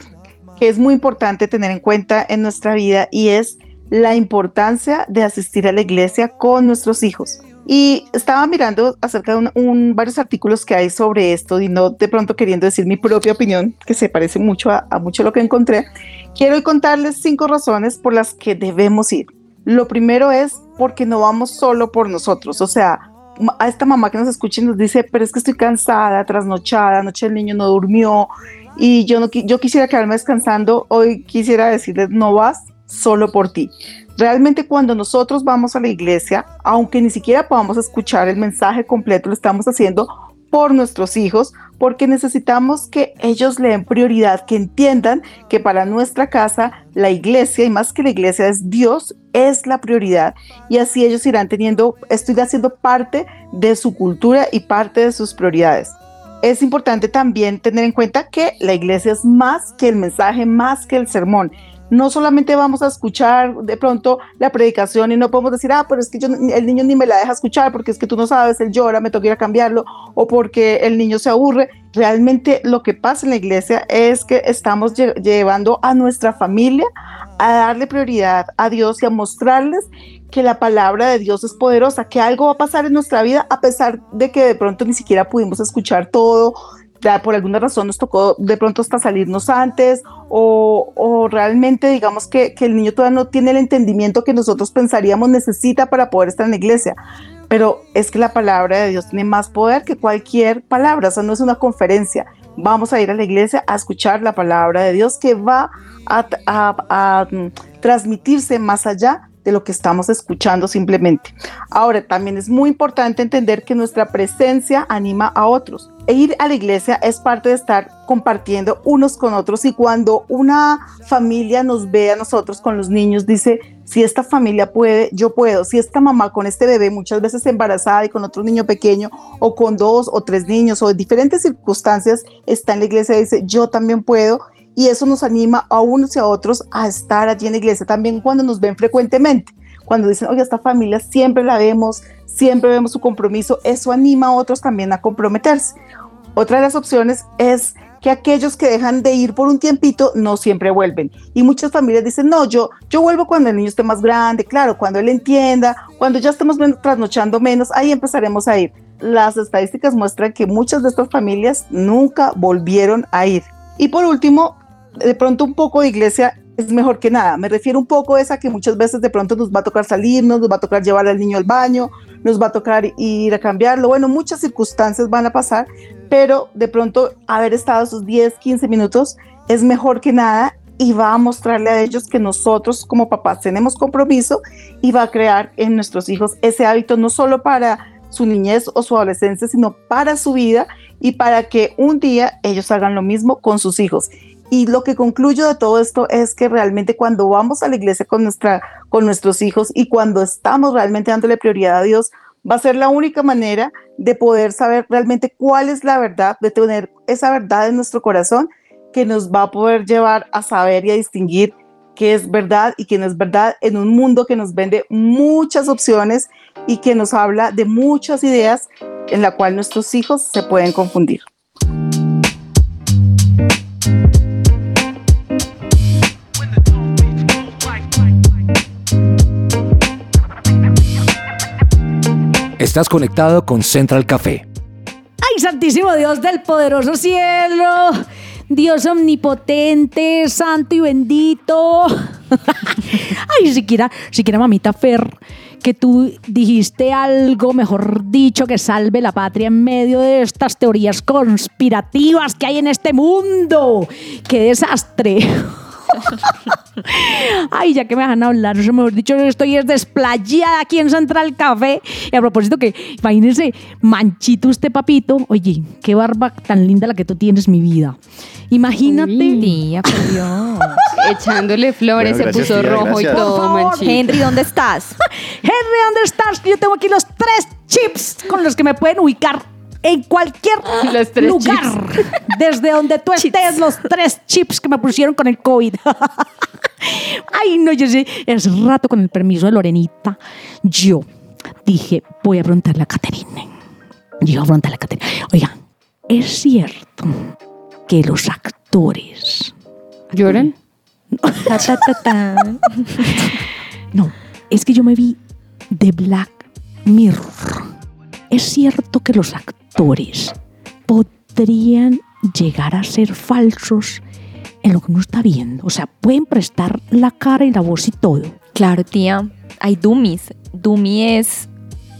que es muy importante tener en cuenta en nuestra vida y es la importancia de asistir a la iglesia con nuestros hijos. Y estaba mirando acerca de un, varios artículos que hay sobre esto y no de pronto queriendo decir mi propia opinión, que se parece mucho a, a mucho lo que encontré. Quiero contarles cinco razones por las que debemos ir. Lo primero es porque no vamos solo por nosotros, o sea, a esta mamá que nos escucha y nos dice, pero es que estoy cansada, trasnochada, anoche el niño no durmió y yo, yo quisiera quedarme descansando, hoy quisiera decirles, no vas solo por ti. Realmente cuando nosotros vamos a la iglesia, aunque ni siquiera podamos escuchar el mensaje completo, lo estamos haciendo por nuestros hijos, porque necesitamos que ellos le den prioridad, que entiendan que para nuestra casa la iglesia, y más que la iglesia es Dios, es la prioridad. Y así ellos irán teniendo, estoy haciendo parte de su cultura y parte de sus prioridades. Es importante también tener en cuenta que la iglesia es más que el mensaje, más que el sermón no solamente vamos a escuchar de pronto la predicación y no podemos decir, ah, pero es que yo, el niño ni me la deja escuchar porque es que tú no sabes, él llora, me toca ir a cambiarlo, o porque el niño se aburre. Realmente lo que pasa en la iglesia es que estamos lle- llevando a nuestra familia a darle prioridad a Dios y a mostrarles que la palabra de Dios es poderosa, que algo va a pasar en nuestra vida a pesar de que de pronto ni siquiera pudimos escuchar todo, por alguna razón nos tocó de pronto hasta salirnos antes o, o realmente digamos que, el niño todavía no tiene el entendimiento que nosotros pensaríamos necesita para poder estar en la iglesia. Pero es que la palabra de Dios tiene más poder que cualquier palabra, o sea, no es una conferencia. Vamos a ir a la iglesia a escuchar la palabra de Dios que va a, a- a, mm, transmitirse más allá de lo que estamos escuchando simplemente. Ahora, también es muy importante entender que nuestra presencia anima a otros. E ir a la iglesia es parte de estar compartiendo unos con otros y cuando una familia nos ve a nosotros con los niños, dice, si esta familia puede, yo puedo. Si esta mamá con este bebé muchas veces embarazada y con otro niño pequeño o con dos o tres niños o en diferentes circunstancias está en la iglesia dice, yo también puedo y eso nos anima a unos y a otros a estar allí en la iglesia también cuando nos ven frecuentemente. Cuando dicen, oye, esta familia siempre la vemos, siempre vemos su compromiso, eso anima a otros también a comprometerse. Otra de las opciones es que aquellos que dejan de ir por un tiempito no siempre vuelven. Y muchas familias dicen, no, yo, yo vuelvo cuando el niño esté más grande, claro, cuando él entienda, cuando ya estemos men- trasnochando menos, ahí empezaremos a ir. Las estadísticas muestran que muchas de estas familias nunca volvieron a ir. Y por último, de pronto un poco de iglesia es mejor que nada. Me refiero un poco a esa que muchas veces de pronto nos va a tocar salirnos, nos va a tocar llevar al niño al baño, nos va a tocar ir a cambiarlo. Bueno, muchas circunstancias van a pasar, pero de pronto haber estado esos 10, 15 minutos es mejor que nada y va a mostrarle a ellos que nosotros como papás tenemos compromiso y va a crear en nuestros hijos ese hábito no solo para su niñez o su adolescencia, sino para su vida y para que un día ellos hagan lo mismo con sus hijos. Y lo que concluyo de todo esto es que realmente cuando vamos a la iglesia con, nuestra, con nuestros hijos y cuando estamos realmente dándole prioridad a Dios, va a ser la única manera de poder saber realmente cuál es la verdad, de tener esa verdad en nuestro corazón que nos va a poder llevar a saber y a distinguir qué es verdad y qué no es verdad en un mundo que nos vende muchas opciones y que nos habla de muchas ideas en la cual nuestros hijos se pueden confundir. Estás conectado con Central Café. ¡Ay, Santísimo Dios del poderoso cielo! Dios omnipotente, santo y bendito. Ay, siquiera, siquiera mamita Fer, que tú dijiste algo, mejor dicho, que salve la patria en medio de estas teorías conspirativas que hay en este mundo. ¡Qué desastre! Ay, ya que me dejan hablar, o sea, mejor dicho, yo estoy es desplayada aquí en Central Café. Y a propósito que, imagínense, manchito usted, papito. Oye, qué barba tan linda la que tú tienes, mi vida. Imagínate. Tía, por Dios. Echándole flores, Bueno, se puso tía, rojo gracias. y todo, Por favor, manchito. Henry, ¿dónde estás? Henry, ¿dónde estás? Yo tengo aquí los tres chips con los que me pueden ubicar en cualquier lugar. Desde donde tú estés, los tres chips que me pusieron con el COVID. Ay, no, yo sé, es rato con el permiso de Lorenita. Yo dije, voy a preguntarle a Caterine. Yo iba a preguntarle a Caterine. Oiga, ¿es cierto que los actores ¿Lloran? No, es que yo me vi de Black Mirror. Es cierto que los actores podrían llegar a ser falsos en lo que uno está viendo. O sea, pueden prestar la cara y la voz y todo. Claro, tía. Hay dummies. Dummy es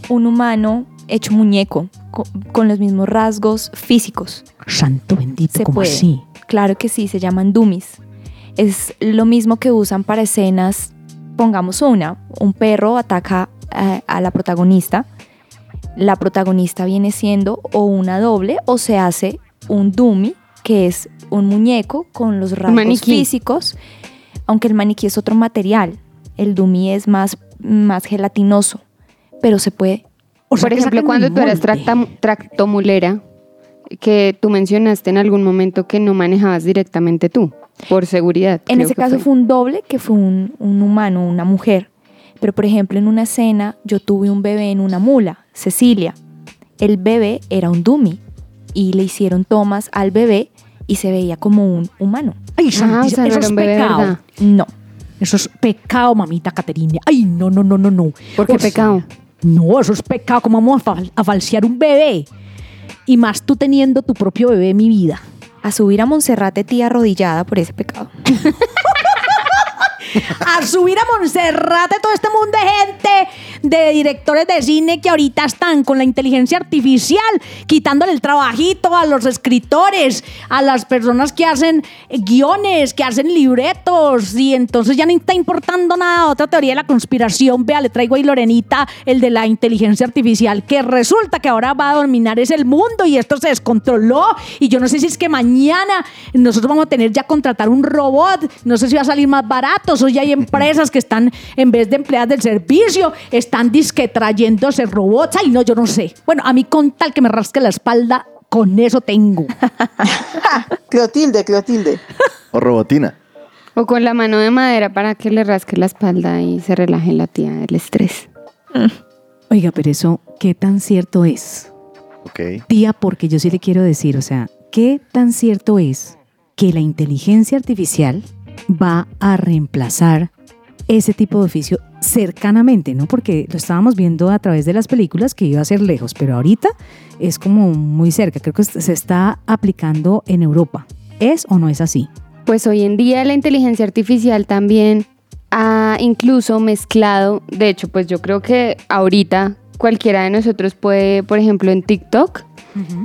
un humano hecho muñeco, co- con, los mismos rasgos físicos. Santo bendito, Se como puede. así? Claro que sí, se llaman dummies. Es lo mismo que usan para escenas, pongamos una, un perro ataca a, a la protagonista, la protagonista viene siendo o una doble o se hace un dummy, que es un muñeco con los rasgos físicos, aunque el maniquí es otro material, el dummy es más, más gelatinoso, pero se puede. O sea, Por ejemplo, cuando tú eras tractomulera, que tú mencionaste en algún momento que no manejabas directamente tú, por seguridad. En ese caso fue. un doble, que fue un, un humano, una mujer. Pero por ejemplo, en una escena yo tuve un bebé en una mula, Cecilia. El bebé era un dummy y le hicieron tomas al bebé y se veía como un humano. Ay, Ah, o sea, no eso era es bebé, pecado. No. Eso es pecado, mamita Caterina. Ay, no, no, no, no, no. ¿Por qué pecado? No, eso es pecado. ¿Cómo vamos a, fal- a falsear un bebé? Y más tú teniendo tu propio bebé, mi vida. A subir a Monserrate tía arrodillada por ese pecado. A subir a Monserrate todo este mundo de gente, de directores de cine que ahorita están con la inteligencia artificial, quitándole el trabajito a los escritores, a las personas que hacen guiones, que hacen libretos, y entonces ya no está importando nada. Otra teoría de la conspiración, vea, le traigo ahí Lorenita, el de la inteligencia artificial, que resulta que ahora va a dominar es el mundo y esto se descontroló. Y yo no sé si es que mañana nosotros vamos a tener ya contratar un robot, no sé si va a salir más barato, o ya hay empresas que están, en vez de empleadas del servicio, están disque trayéndose robots. Ay, no, yo no sé. Bueno, a mí con tal que me rasque la espalda, con eso tengo. Clotilde, Clotilde. O robotina. O con la mano de madera para que le rasque la espalda y se relaje la tía del estrés. Oiga, pero eso, ¿qué tan cierto es? Ok. Tía, porque yo sí le quiero decir, o sea, ¿qué tan cierto es que la inteligencia artificial va a reemplazar ese tipo de oficio cercanamente, ¿no? Porque lo estábamos viendo a través de las películas que iba a ser lejos, pero ahorita es como muy cerca. Creo que se está aplicando en Europa. ¿Es o no es así? Pues hoy en día la inteligencia artificial también ha incluso mezclado, de hecho, pues yo creo que ahorita cualquiera de nosotros puede, por ejemplo, en TikTok,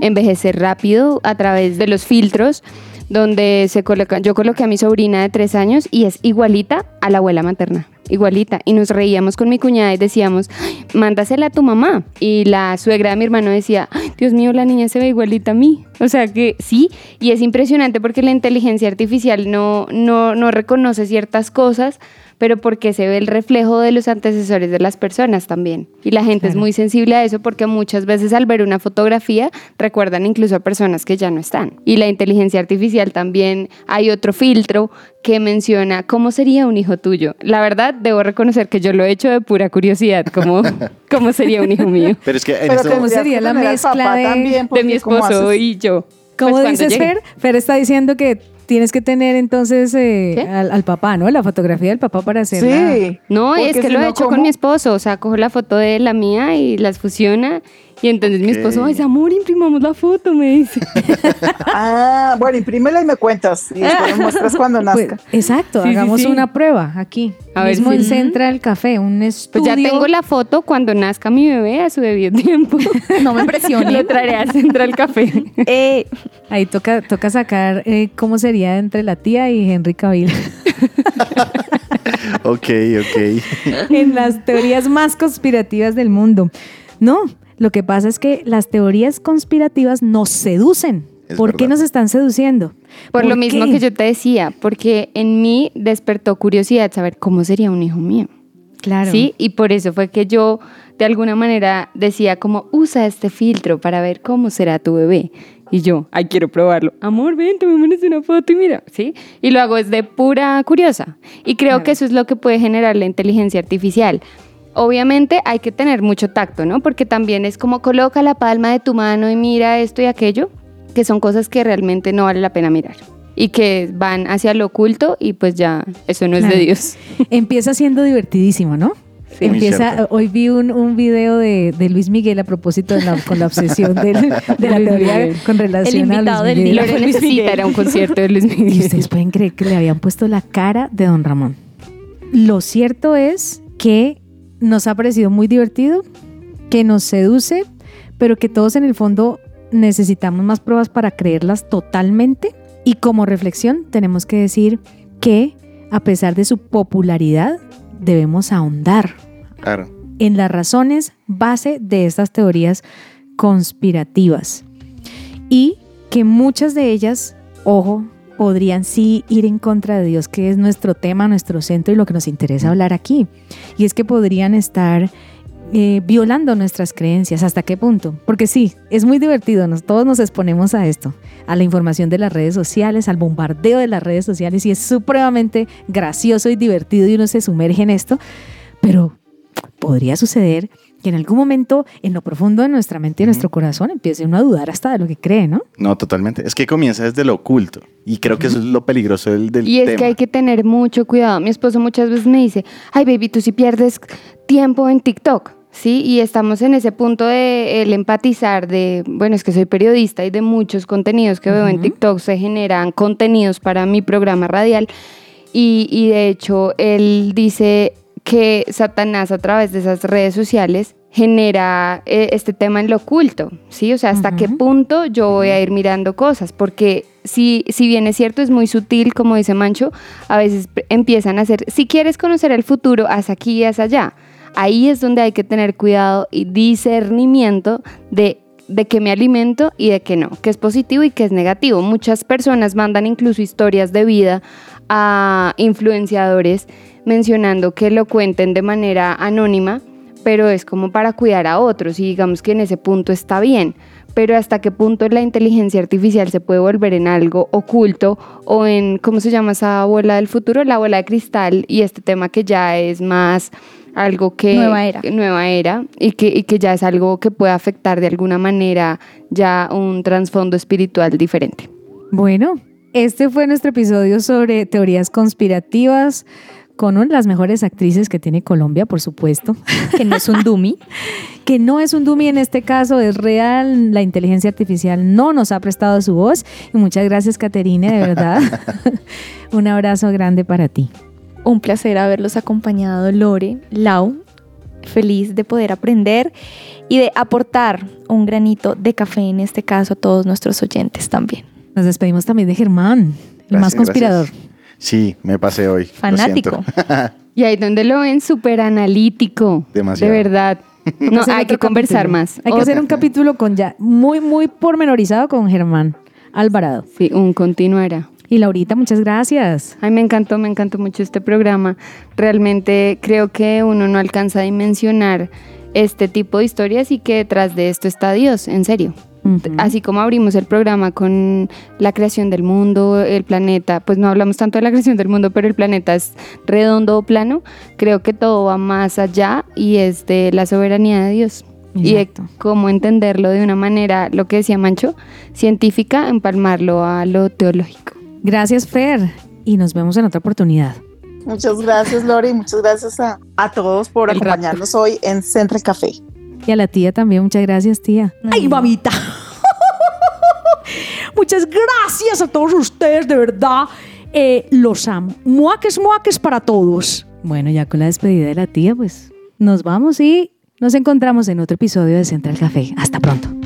envejecer rápido a través de los filtros donde se colocan, yo coloqué a mi sobrina de tres años y es igualita a la abuela materna, igualita. Y nos reíamos con mi cuñada y decíamos, "Ay, mándasela a tu mamá. Y la suegra de mi hermano decía, "Ay, Dios mío, la niña se ve igualita a mí. O sea que sí, y es impresionante porque la inteligencia artificial no, no, no reconoce ciertas cosas, pero porque se ve el reflejo de los antecesores de las personas también. Y la gente es Claro. muy sensible a eso porque muchas veces al ver una fotografía recuerdan incluso a personas que ya no están. Y la inteligencia artificial también hay otro filtro que menciona cómo sería un hijo tuyo. La verdad, debo reconocer que yo lo he hecho de pura curiosidad, cómo, cómo sería un hijo mío. Pero es que en Pero esto- tendrías sería que la mezcla de- también, De mi ¿cómo esposo y yo. ¿Cómo Pues dices. Fer? Fer está diciendo que Tienes que tener entonces eh, al, al papá, ¿no? La fotografía del papá para hacerla. Sí. No, es que si lo he hecho con mi esposo. O sea, cojo la foto de la mía y las fusiona. Y entonces mi esposo dice, amor, imprimamos la foto, me dice. Ah, bueno, imprímela y me cuentas. Y después me muestras cuando Pues, nazca. exacto, Sí, hagamos sí. una prueba aquí. A ver mismo en Central Café, un Pues estudio. ya tengo la foto cuando nazca mi bebé a su debido tiempo. No me impresione. Lo traeré a Central Café. Eh, Ahí toca, toca sacar eh, cómo sería entre la tía y Henry Cavill. Ok, ok. en las teorías más conspirativas del mundo. No, lo que pasa es que las teorías conspirativas nos seducen. Es ¿Por qué verdad. nos están seduciendo? Por lo ¿Por mismo qué? que yo te decía, porque en mí despertó curiosidad saber cómo sería un hijo mío. Claro. Sí, y por eso fue que yo de alguna manera decía como usa este filtro para ver cómo será tu bebé. Y yo, ay, quiero probarlo. Amor, ven, tomémonos una foto y mira, ¿sí? Y lo hago desde pura curiosa. Y creo que eso es lo que puede generar la inteligencia artificial. Obviamente hay que tener mucho tacto, ¿no? Porque también es como coloca la palma de tu mano y mira esto y aquello, que son cosas que realmente no vale la pena mirar. Y que van hacia lo oculto y pues ya eso no es de. Dios. Empieza siendo divertidísimo, ¿no? Sí, Empieza, hoy vi un, un video de, de Luis Miguel a propósito de la, con la obsesión del- de la Luis teoría Miguel. con relación a invitado Luis del Miguel. día. Lo que Luis Miguel. era un concierto de Luis Y Miguel. ustedes pueden creer que le habían puesto la cara de Don Ramón. Lo cierto es que nos ha parecido muy divertido, que nos seduce, pero que todos en el fondo necesitamos más pruebas para creerlas totalmente. Y como reflexión tenemos que decir que a pesar de su popularidad, debemos ahondar Claro. en las razones base de estas teorías conspirativas y que muchas de ellas, ojo, podrían sí ir en contra de Dios, que es nuestro tema, nuestro centro y lo que nos interesa hablar aquí. Y es que podrían estar eh, violando nuestras creencias. ¿Hasta qué punto? Porque sí, es muy divertido, todos nos exponemos a esto, a la información de las redes sociales, al bombardeo de las redes sociales y es supremamente gracioso y divertido y uno se sumerge en esto, pero podría suceder que en algún momento en lo profundo de nuestra mente y de nuestro corazón empiece uno a dudar hasta de lo que cree, ¿no? No, totalmente. Es que comienza desde lo oculto. Y creo que eso es lo peligroso del, del Y es tema. que hay que tener mucho cuidado. Mi esposo muchas veces me dice, ay baby, tú si pierdes tiempo en TikTok, ¿sí? Y estamos en ese punto de el empatizar de, bueno, es que soy periodista y de muchos contenidos que veo en TikTok se generan contenidos para mi programa radial. Y, y de hecho, él dice que Satanás a través de esas redes sociales genera eh, este tema en lo oculto, ¿sí? O sea, hasta qué punto yo voy a ir mirando cosas, porque si, si bien es cierto, es muy sutil, como dice Mancho, a veces empiezan a hacer, si quieres conocer el futuro, haz aquí y haz allá. Ahí es donde hay que tener cuidado y discernimiento de de qué me alimento y de qué no, qué es positivo y qué es negativo. Muchas personas mandan incluso historias de vida a influenciadores mencionando que lo cuenten de manera anónima, pero es como para cuidar a otros y digamos que en ese punto está bien. Pero hasta qué punto la inteligencia artificial se puede volver en algo oculto o en, ¿cómo se llama esa bola del futuro? La bola de cristal y este tema que ya es más algo que... Nueva era. Nueva era y que, y que ya es algo que puede afectar de alguna manera ya un trasfondo espiritual diferente. Bueno, este fue nuestro episodio sobre teorías conspirativas con una de las mejores actrices que tiene Colombia, por supuesto. que no es un dummy. que no es un dummy en este caso, es real. La inteligencia artificial no nos ha prestado su voz. Y muchas gracias, Caterine, de verdad. un abrazo grande para ti. Un placer haberlos acompañado, Lore, Lau. Feliz de poder aprender y de aportar un granito de café, en este caso, a todos nuestros oyentes también. Nos despedimos también de Germán, el más conspirador. gracias. Sí, me pasé hoy. Fanático. Y ahí donde lo ven, súper analítico. Demasiado. De verdad. No, hay que conversar capítulo. más. Hay que hacer un capítulo con ya muy, muy pormenorizado con Germán Alvarado. Sí, un continuará. Y Laurita, muchas gracias. Ay, me encantó, me encantó mucho este programa. Realmente creo que uno no alcanza a dimensionar este tipo de historias y que detrás de esto está Dios, en serio. Así como abrimos el programa con la creación del mundo, el planeta, pues no hablamos tanto de la creación del mundo, pero el planeta es redondo o plano, creo que todo va más allá y es de la soberanía de Dios. Y de Exacto. cómo entenderlo de una manera, lo que decía Mancho, científica, empalmarlo a lo teológico. Gracias, Fer, y nos vemos en otra oportunidad. Muchas gracias, Lori. Muchas gracias a, a todos por El acompañarnos hoy en Central Café. Y a la tía también, muchas gracias, tía. ¡Ay, mamita! Muchas gracias a todos ustedes, de verdad. Eh, los amo. Muaques, muaques para todos. Bueno, ya con la despedida de la tía, pues nos vamos y nos encontramos en otro episodio de Central Café. Hasta pronto.